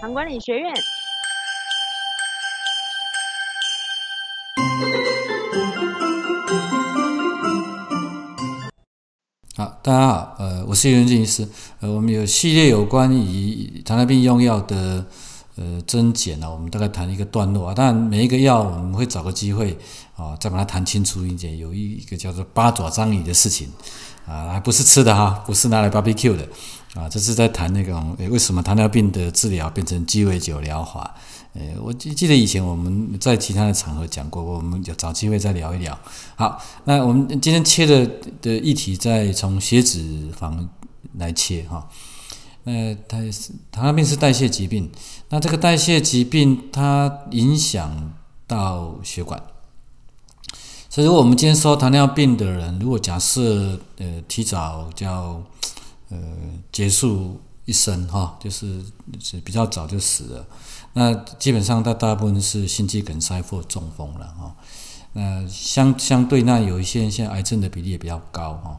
糖管理学院。好，大家好，呃，我是袁静医师，呃，我们有系列有关于糖尿病用药的呃增减呢，我们大概谈一个段落啊，当然每一个药我们会找个机会啊，再把它谈清楚一点，有一一个叫做八爪章鱼的事情啊，还不是吃的哈，不是拿来 barbecue 的啊，这是在谈那种为什么糖尿病的治疗变成鸡尾酒疗法。呃，我记记得以前我们在其他的场合讲过，我们有找机会再聊一聊。好，那我们今天切的的议题再从血脂肪来切哈。那它是糖尿病是代谢疾病，那这个代谢疾病它影响到血管，所以如果我们今天说糖尿病的人，如果假设呃提早叫呃结束一生哈，就是是比较早就死了。那基本上，它大部分是心肌梗塞或中风了哈。那相相对，那有一些人现在癌症的比例也比较高哈。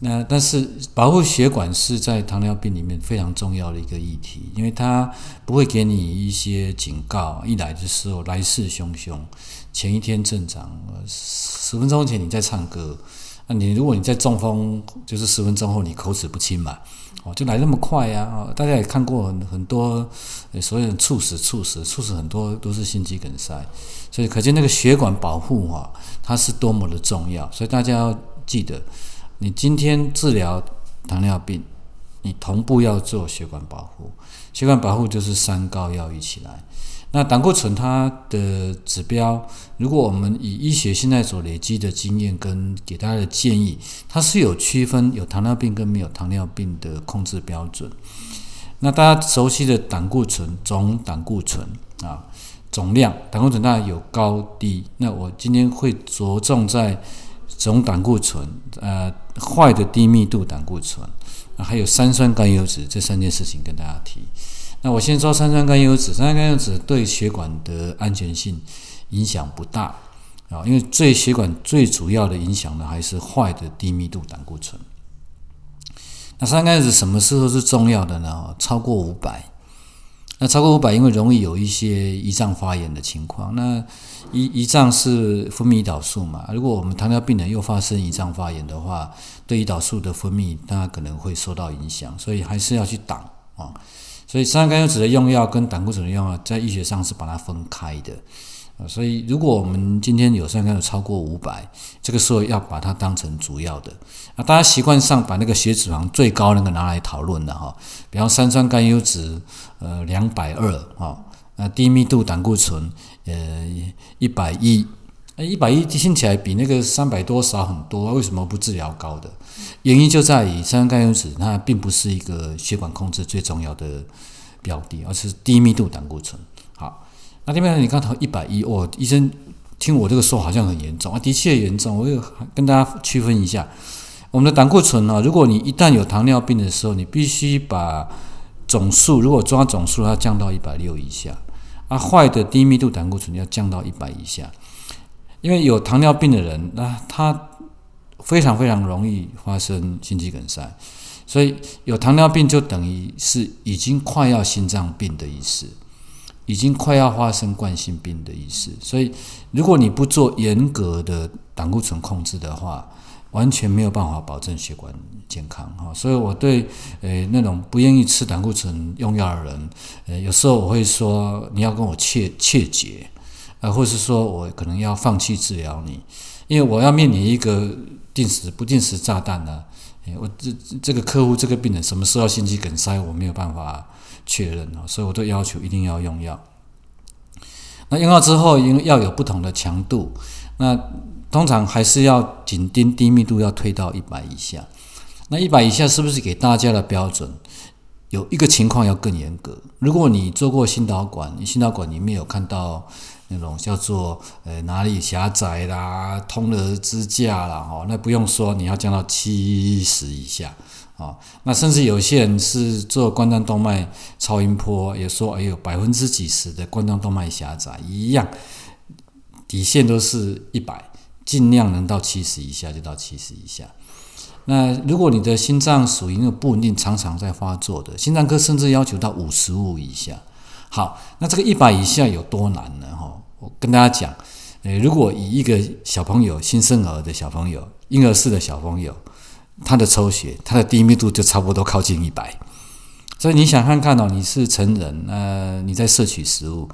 那但是保护血管是在糖尿病里面非常重要的一个议题，因为它不会给你一些警告，一来的时候来势汹汹，前一天正常，十分钟前你在唱歌，那你如果你在中风，就是十分钟后你口齿不清嘛。哦，就来那么快呀！哦，大家也看过很很多，所有人猝死、猝死、猝死，很多都是心肌梗塞，所以可见那个血管保护哈，它是多么的重要。所以大家要记得，你今天治疗糖尿病，你同步要做血管保护。血管保护就是三高要一起来。那胆固醇它的指标，如果我们以医学现在所累积的经验跟给大家的建议，它是有区分有糖尿病跟没有糖尿病的控制标准。那大家熟悉的胆固醇总胆固醇啊总量，胆固醇当然有高低。那我今天会着重在总胆固醇，呃，坏的低密度胆固醇，还有三酸甘油脂这三件事情跟大家提。那我先说三酸甘油脂，三酸甘油脂对血管的安全性影响不大啊，因为对血管最主要的影响呢，还是坏的低密度胆固醇。那三酸甘油脂什么时候是重要的呢？超过五百，那超过五百，因为容易有一些胰脏发炎的情况。那胰胰脏是分泌胰岛素嘛？如果我们糖尿病人又发生胰脏发炎的话，对胰岛素的分泌，它可能会受到影响，所以还是要去挡啊。所以三酸甘油酯的用药跟胆固醇的用药在医学上是把它分开的，啊，所以如果我们今天有三酸甘油超过五百，这个时候要把它当成主要的，啊，大家习惯上把那个血脂肪最高那个拿来讨论的哈，比方三酸甘油酯呃两百二哈，啊低密度胆固醇呃一百一。那一百一听起来比那个三百多少很多，为什么不治疗高的？原因就在于三酸甘油酯它并不是一个血管控制最重要的标的，而是低密度胆固醇。好，那另外你刚才一百一，哦，医生听我这个说好像很严重啊，的确严重。我有跟大家区分一下，我们的胆固醇呢，如果你一旦有糖尿病的时候，你必须把总数，如果抓总数要降到一百六以下，啊，坏的低密度胆固醇要降到一百以下。因为有糖尿病的人，那他非常非常容易发生心肌梗塞，所以有糖尿病就等于是已经快要心脏病的意思，已经快要发生冠心病的意思。所以如果你不做严格的胆固醇控制的话，完全没有办法保证血管健康哈。所以我对呃那种不愿意吃胆固醇用药的人，呃有时候我会说你要跟我切切结。啊，或是说我可能要放弃治疗你，因为我要面临一个定时不定时炸弹呢。我这这个客户这个病人什么时候心肌梗塞，我没有办法确认啊，所以我都要求一定要用药。那用药之后，因为要有不同的强度，那通常还是要紧盯低密度要推到一百以下。那一百以下是不是给大家的标准？有一个情况要更严格，如果你做过心导管，你心导管里面有看到。那种叫做呃哪里狭窄啦，通了支架啦，哦，那不用说，你要降到七十以下，哦，那甚至有些人是做冠状动脉超音波，也说哎呦百分之几十的冠状动脉狭窄一样，底线都是一百，尽量能到七十以下就到七十以下。那如果你的心脏属于那个不稳定、常常在发作的，心脏科甚至要求到五十五以下。好，那这个一百以下有多难呢？哈，我跟大家讲，呃，如果以一个小朋友、新生儿的小朋友、婴儿式的小朋友，他的抽血，他的低密度就差不多靠近一百。所以你想看看哦，你是成人，呃，你在摄取食物，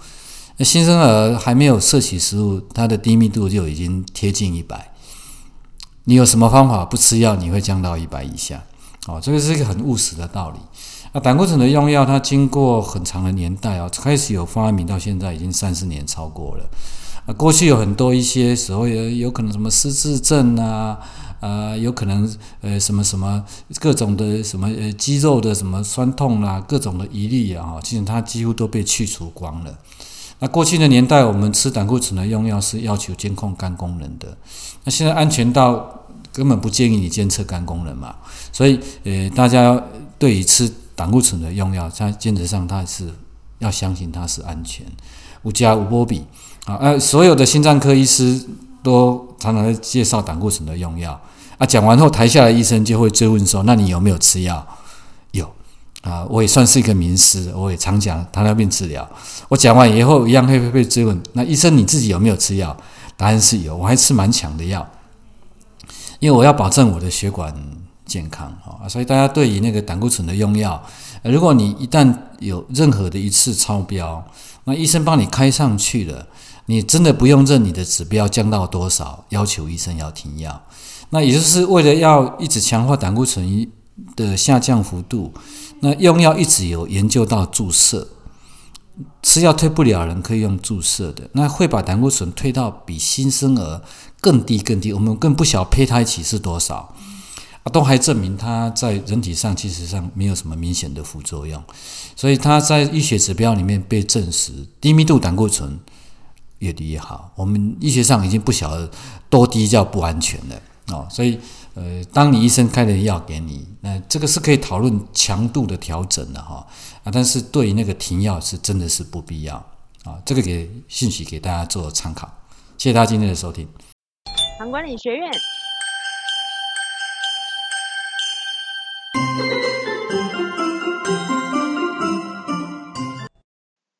那新生儿还没有摄取食物，他的低密度就已经贴近一百。你有什么方法不吃药，你会降到一百以下？哦，这个是一个很务实的道理。那胆固醇的用药，它经过很长的年代啊，开始有发明到现在已经三十年超过了。啊，过去有很多一些所谓的有可能什么失智症啊，啊，有可能呃什么什么各种的什么呃肌肉的什么酸痛啊，各种的疑虑啊，哈，其实它几乎都被去除光了。那过去的年代，我们吃胆固醇的用药是要求监控肝功能的。那现在安全到根本不建议你监测肝功能嘛，所以呃，大家对于吃胆固醇的用药，在原则上它是要相信它是安全，无加无波比啊。呃，所有的心脏科医师都常常在介绍胆固醇的用药啊。讲完后，台下的医生就会追问说：“那你有没有吃药？”有。啊，我也算是一个名师，我也常讲糖尿病治疗。我讲完以后，一样会被追问：那医生你自己有没有吃药？答案是有，我还吃蛮强的药，因为我要保证我的血管健康啊。所以大家对于那个胆固醇的用药，如果你一旦有任何的一次超标，那医生帮你开上去了，你真的不用认你的指标降到多少，要求医生要停药。那也就是为了要一直强化胆固醇的下降幅度。那用药一直有研究到注射，吃药退不了人可以用注射的，那会把胆固醇推到比新生儿更低更低，我们更不晓胚胎期是多少啊，都还证明它在人体上其实上没有什么明显的副作用，所以它在医学指标里面被证实，低密度胆固醇越低越好。我们医学上已经不晓得多低叫不安全了哦，所以。呃，当你医生开的药给你，那这个是可以讨论强度的调整的哈啊，但是对于那个停药是真的是不必要啊，这个给信息给大家做参考，谢谢大家今天的收听。唐管理学院。